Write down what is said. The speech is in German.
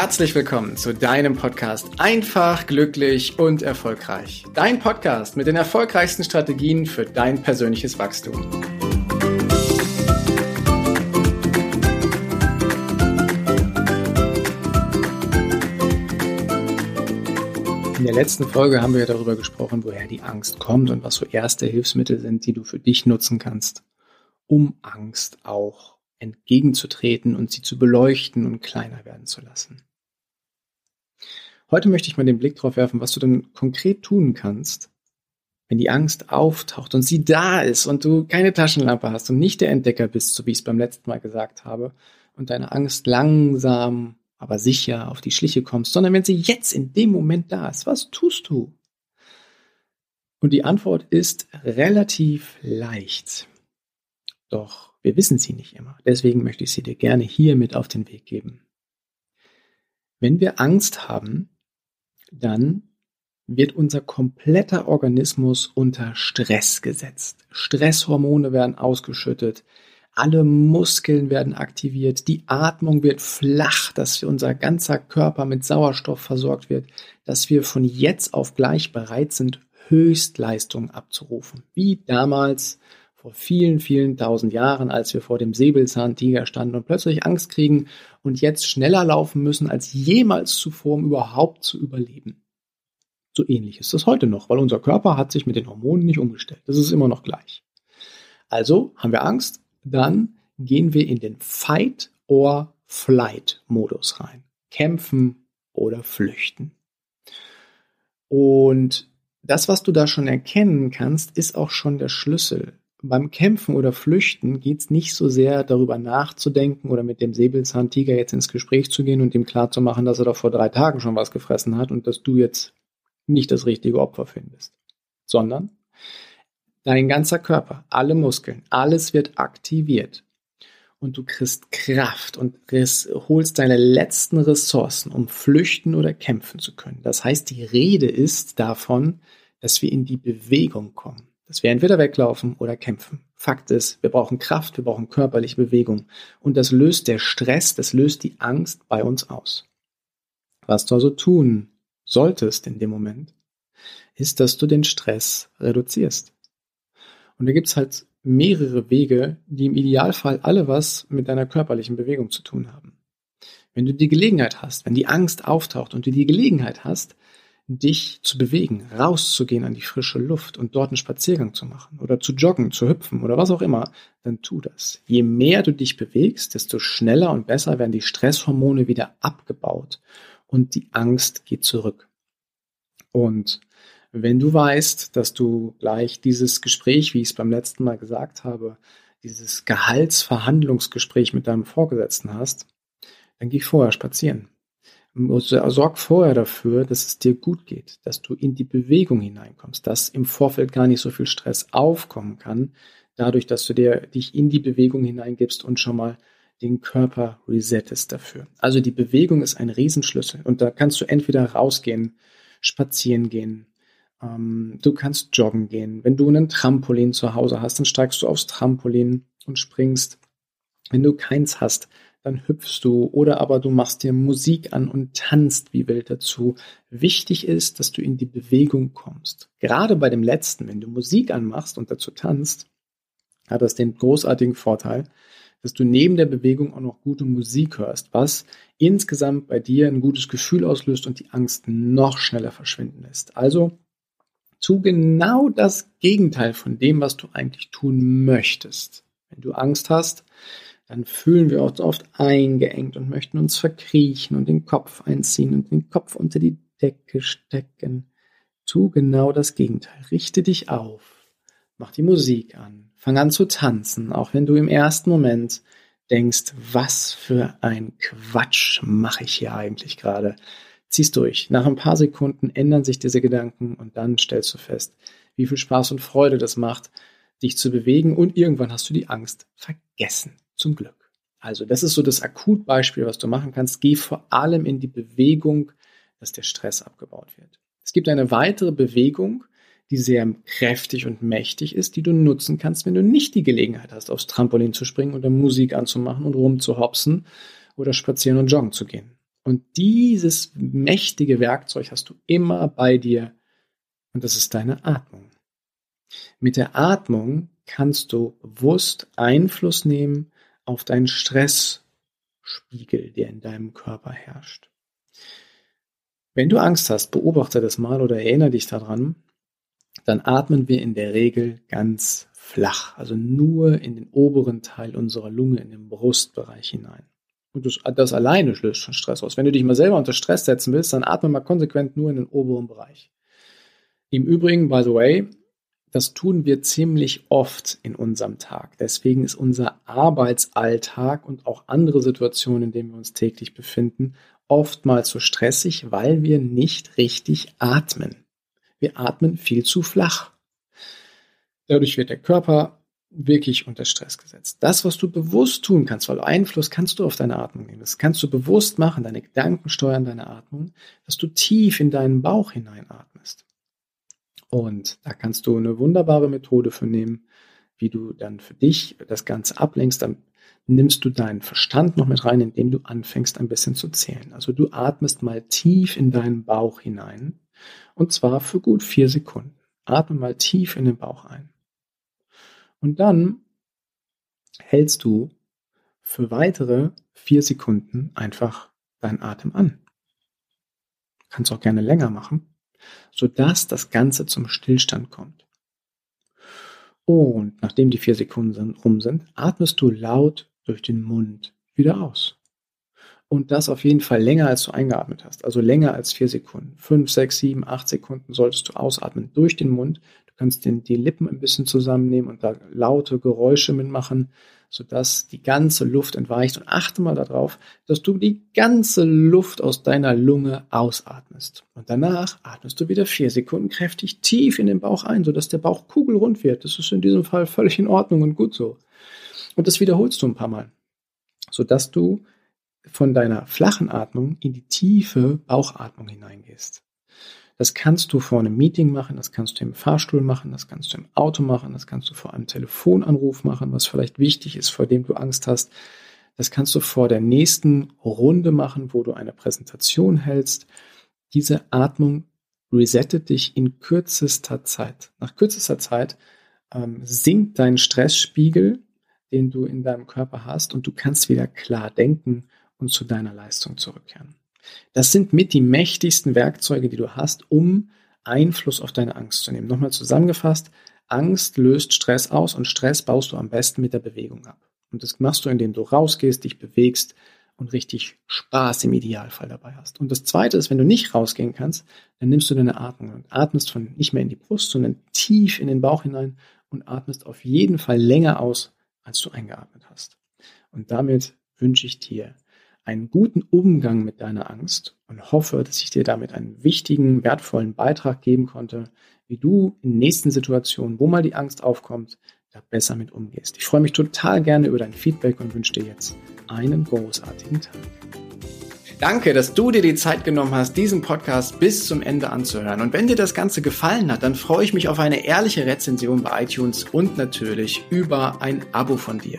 herzlich willkommen zu deinem Podcast Einfach, glücklich und erfolgreich. Dein Podcast mit den erfolgreichsten Strategien für dein persönliches Wachstum. In der letzten Folge haben wir darüber gesprochen, woher die Angst kommt und was so erste Hilfsmittel sind, die du für dich nutzen kannst, um Angst auch entgegenzutreten und sie zu beleuchten und kleiner werden zu lassen. Heute möchte ich mal den Blick darauf werfen, was du denn konkret tun kannst, wenn die Angst auftaucht und sie da ist und du keine Taschenlampe hast und nicht der Entdecker bist, so wie ich es beim letzten Mal gesagt habe, und deine Angst langsam, aber sicher auf die Schliche kommst, sondern wenn sie jetzt in dem Moment da ist, was tust du? Und die Antwort ist relativ leicht. Doch wir wissen sie nicht immer. Deswegen möchte ich sie dir gerne hier mit auf den Weg geben. Wenn wir Angst haben, dann wird unser kompletter Organismus unter Stress gesetzt. Stresshormone werden ausgeschüttet, alle Muskeln werden aktiviert, die Atmung wird flach, dass unser ganzer Körper mit Sauerstoff versorgt wird, dass wir von jetzt auf gleich bereit sind, Höchstleistungen abzurufen. Wie damals vor vielen, vielen tausend Jahren, als wir vor dem Säbelzahntiger standen und plötzlich Angst kriegen und jetzt schneller laufen müssen als jemals zuvor, um überhaupt zu überleben. So ähnlich ist das heute noch, weil unser Körper hat sich mit den Hormonen nicht umgestellt. Das ist immer noch gleich. Also haben wir Angst, dann gehen wir in den Fight or Flight Modus rein. Kämpfen oder flüchten. Und das, was du da schon erkennen kannst, ist auch schon der Schlüssel beim Kämpfen oder Flüchten geht es nicht so sehr darüber nachzudenken oder mit dem Säbelzahntiger jetzt ins Gespräch zu gehen und ihm klarzumachen, dass er doch vor drei Tagen schon was gefressen hat und dass du jetzt nicht das richtige Opfer findest, sondern dein ganzer Körper, alle Muskeln, alles wird aktiviert und du kriegst Kraft und holst deine letzten Ressourcen, um flüchten oder kämpfen zu können. Das heißt, die Rede ist davon, dass wir in die Bewegung kommen dass wir entweder weglaufen oder kämpfen. Fakt ist, wir brauchen Kraft, wir brauchen körperliche Bewegung. Und das löst der Stress, das löst die Angst bei uns aus. Was du also tun solltest in dem Moment, ist, dass du den Stress reduzierst. Und da gibt's halt mehrere Wege, die im Idealfall alle was mit deiner körperlichen Bewegung zu tun haben. Wenn du die Gelegenheit hast, wenn die Angst auftaucht und du die Gelegenheit hast, dich zu bewegen, rauszugehen an die frische Luft und dort einen Spaziergang zu machen oder zu joggen, zu hüpfen oder was auch immer, dann tu das. Je mehr du dich bewegst, desto schneller und besser werden die Stresshormone wieder abgebaut und die Angst geht zurück. Und wenn du weißt, dass du gleich dieses Gespräch, wie ich es beim letzten Mal gesagt habe, dieses Gehaltsverhandlungsgespräch mit deinem Vorgesetzten hast, dann geh vorher spazieren. Sorg vorher dafür, dass es dir gut geht, dass du in die Bewegung hineinkommst, dass im Vorfeld gar nicht so viel Stress aufkommen kann, dadurch, dass du dir, dich in die Bewegung hineingibst und schon mal den Körper resettest dafür. Also die Bewegung ist ein Riesenschlüssel und da kannst du entweder rausgehen, spazieren gehen, ähm, du kannst joggen gehen. Wenn du einen Trampolin zu Hause hast, dann steigst du aufs Trampolin und springst. Wenn du keins hast, dann hüpfst du oder aber du machst dir Musik an und tanzt wie wild dazu. Wichtig ist, dass du in die Bewegung kommst. Gerade bei dem letzten, wenn du Musik anmachst und dazu tanzt, hat das den großartigen Vorteil, dass du neben der Bewegung auch noch gute Musik hörst, was insgesamt bei dir ein gutes Gefühl auslöst und die Angst noch schneller verschwinden lässt. Also tu genau das Gegenteil von dem, was du eigentlich tun möchtest. Wenn du Angst hast, dann fühlen wir uns oft eingeengt und möchten uns verkriechen und den Kopf einziehen und den Kopf unter die Decke stecken. Tu genau das Gegenteil. Richte dich auf. Mach die Musik an. Fang an zu tanzen, auch wenn du im ersten Moment denkst, was für ein Quatsch mache ich hier eigentlich gerade. Zieh's durch. Nach ein paar Sekunden ändern sich diese Gedanken und dann stellst du fest, wie viel Spaß und Freude das macht, dich zu bewegen und irgendwann hast du die Angst vergessen zum Glück. Also das ist so das Akutbeispiel, was du machen kannst. Geh vor allem in die Bewegung, dass der Stress abgebaut wird. Es gibt eine weitere Bewegung, die sehr kräftig und mächtig ist, die du nutzen kannst, wenn du nicht die Gelegenheit hast, aufs Trampolin zu springen oder Musik anzumachen und rumzuhopsen oder spazieren und joggen zu gehen. Und dieses mächtige Werkzeug hast du immer bei dir und das ist deine Atmung. Mit der Atmung kannst du bewusst Einfluss nehmen auf deinen Stressspiegel, der in deinem Körper herrscht. Wenn du Angst hast, beobachte das mal oder erinnere dich daran, dann atmen wir in der Regel ganz flach, also nur in den oberen Teil unserer Lunge, in den Brustbereich hinein. Und das, das alleine löst schon Stress aus. Wenn du dich mal selber unter Stress setzen willst, dann atme mal konsequent nur in den oberen Bereich. Im Übrigen, by the way, das tun wir ziemlich oft in unserem Tag. Deswegen ist unser Arbeitsalltag und auch andere Situationen, in denen wir uns täglich befinden, oftmals so stressig, weil wir nicht richtig atmen. Wir atmen viel zu flach. Dadurch wird der Körper wirklich unter Stress gesetzt. Das, was du bewusst tun kannst, weil Einfluss kannst du auf deine Atmung nehmen. Das kannst du bewusst machen, deine Gedanken steuern deine Atmung, dass du tief in deinen Bauch hineinatmest. Und da kannst du eine wunderbare Methode für nehmen, wie du dann für dich das Ganze ablenkst. Dann nimmst du deinen Verstand noch mit rein, indem du anfängst ein bisschen zu zählen. Also du atmest mal tief in deinen Bauch hinein und zwar für gut vier Sekunden. Atme mal tief in den Bauch ein. Und dann hältst du für weitere vier Sekunden einfach deinen Atem an. Kannst auch gerne länger machen sodass das Ganze zum Stillstand kommt. Und nachdem die vier Sekunden rum sind, atmest du laut durch den Mund wieder aus. Und das auf jeden Fall länger, als du eingeatmet hast. Also länger als vier Sekunden. Fünf, sechs, sieben, acht Sekunden solltest du ausatmen durch den Mund. Kannst den, die Lippen ein bisschen zusammennehmen und da laute Geräusche mitmachen sodass die ganze Luft entweicht. Und achte mal darauf, dass du die ganze Luft aus deiner Lunge ausatmest. Und danach atmest du wieder vier Sekunden kräftig tief in den Bauch ein, sodass der Bauch kugelrund wird. Das ist in diesem Fall völlig in Ordnung und gut so. Und das wiederholst du ein paar Mal, sodass du von deiner flachen Atmung in die tiefe Bauchatmung hineingehst. Das kannst du vor einem Meeting machen, das kannst du im Fahrstuhl machen, das kannst du im Auto machen, das kannst du vor einem Telefonanruf machen, was vielleicht wichtig ist, vor dem du Angst hast. Das kannst du vor der nächsten Runde machen, wo du eine Präsentation hältst. Diese Atmung resettet dich in kürzester Zeit. Nach kürzester Zeit ähm, sinkt dein Stressspiegel, den du in deinem Körper hast, und du kannst wieder klar denken und zu deiner Leistung zurückkehren. Das sind mit die mächtigsten Werkzeuge, die du hast, um Einfluss auf deine Angst zu nehmen. Nochmal zusammengefasst, Angst löst Stress aus und Stress baust du am besten mit der Bewegung ab. Und das machst du, indem du rausgehst, dich bewegst und richtig Spaß im Idealfall dabei hast. Und das zweite ist, wenn du nicht rausgehen kannst, dann nimmst du deine Atmung und atmest von nicht mehr in die Brust, sondern tief in den Bauch hinein und atmest auf jeden Fall länger aus, als du eingeatmet hast. Und damit wünsche ich dir einen guten Umgang mit deiner Angst und hoffe, dass ich dir damit einen wichtigen, wertvollen Beitrag geben konnte, wie du in nächsten Situationen, wo mal die Angst aufkommt, da besser mit umgehst. Ich freue mich total gerne über dein Feedback und wünsche dir jetzt einen großartigen Tag. Danke, dass du dir die Zeit genommen hast, diesen Podcast bis zum Ende anzuhören. Und wenn dir das Ganze gefallen hat, dann freue ich mich auf eine ehrliche Rezension bei iTunes und natürlich über ein Abo von dir.